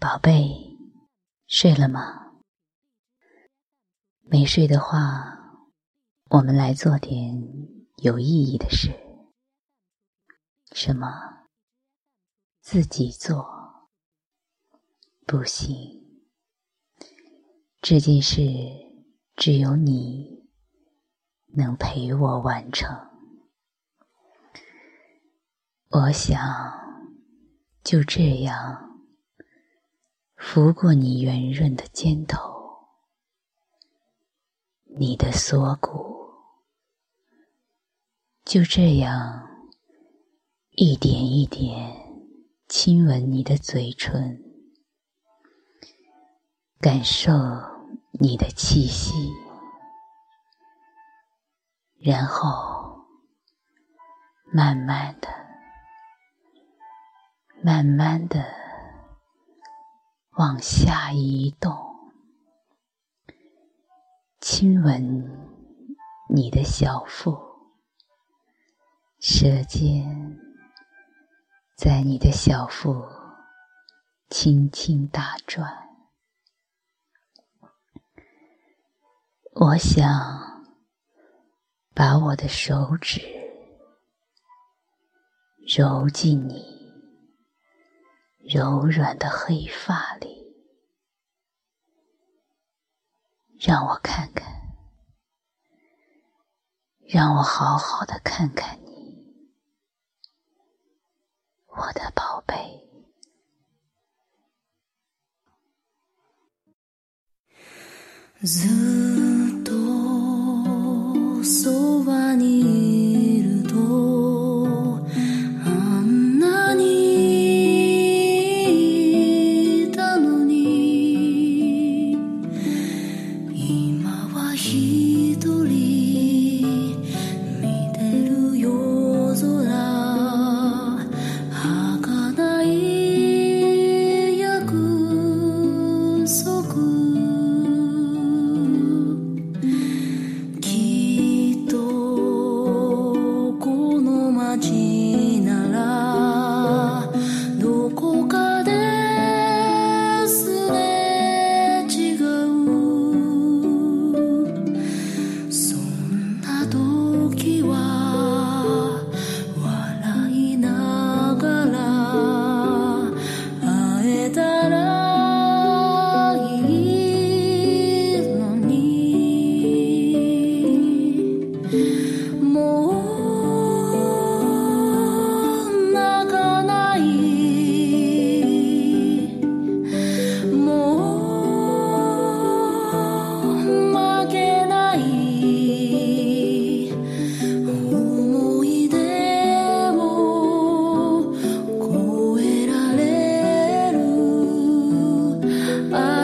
宝贝，睡了吗？没睡的话，我们来做点有意义的事。什么？自己做？不行，这件事只有你能陪我完成。我想，就这样。拂过你圆润的肩头，你的锁骨，就这样一点一点亲吻你的嘴唇，感受你的气息，然后慢慢的、慢慢的。往下移动，亲吻你的小腹，舌尖在你的小腹轻轻打转。我想把我的手指揉进你。柔软的黑发里，让我看看，让我好好的看看你，我的宝贝。ず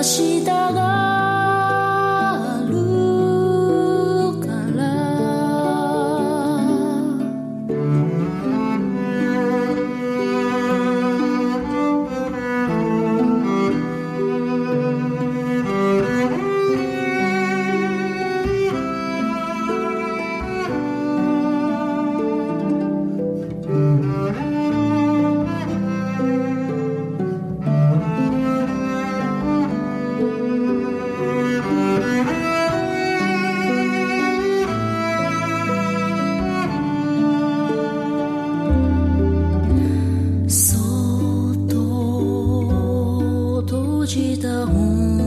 祈祷。记得我。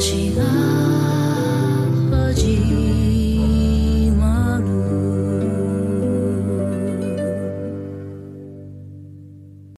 柱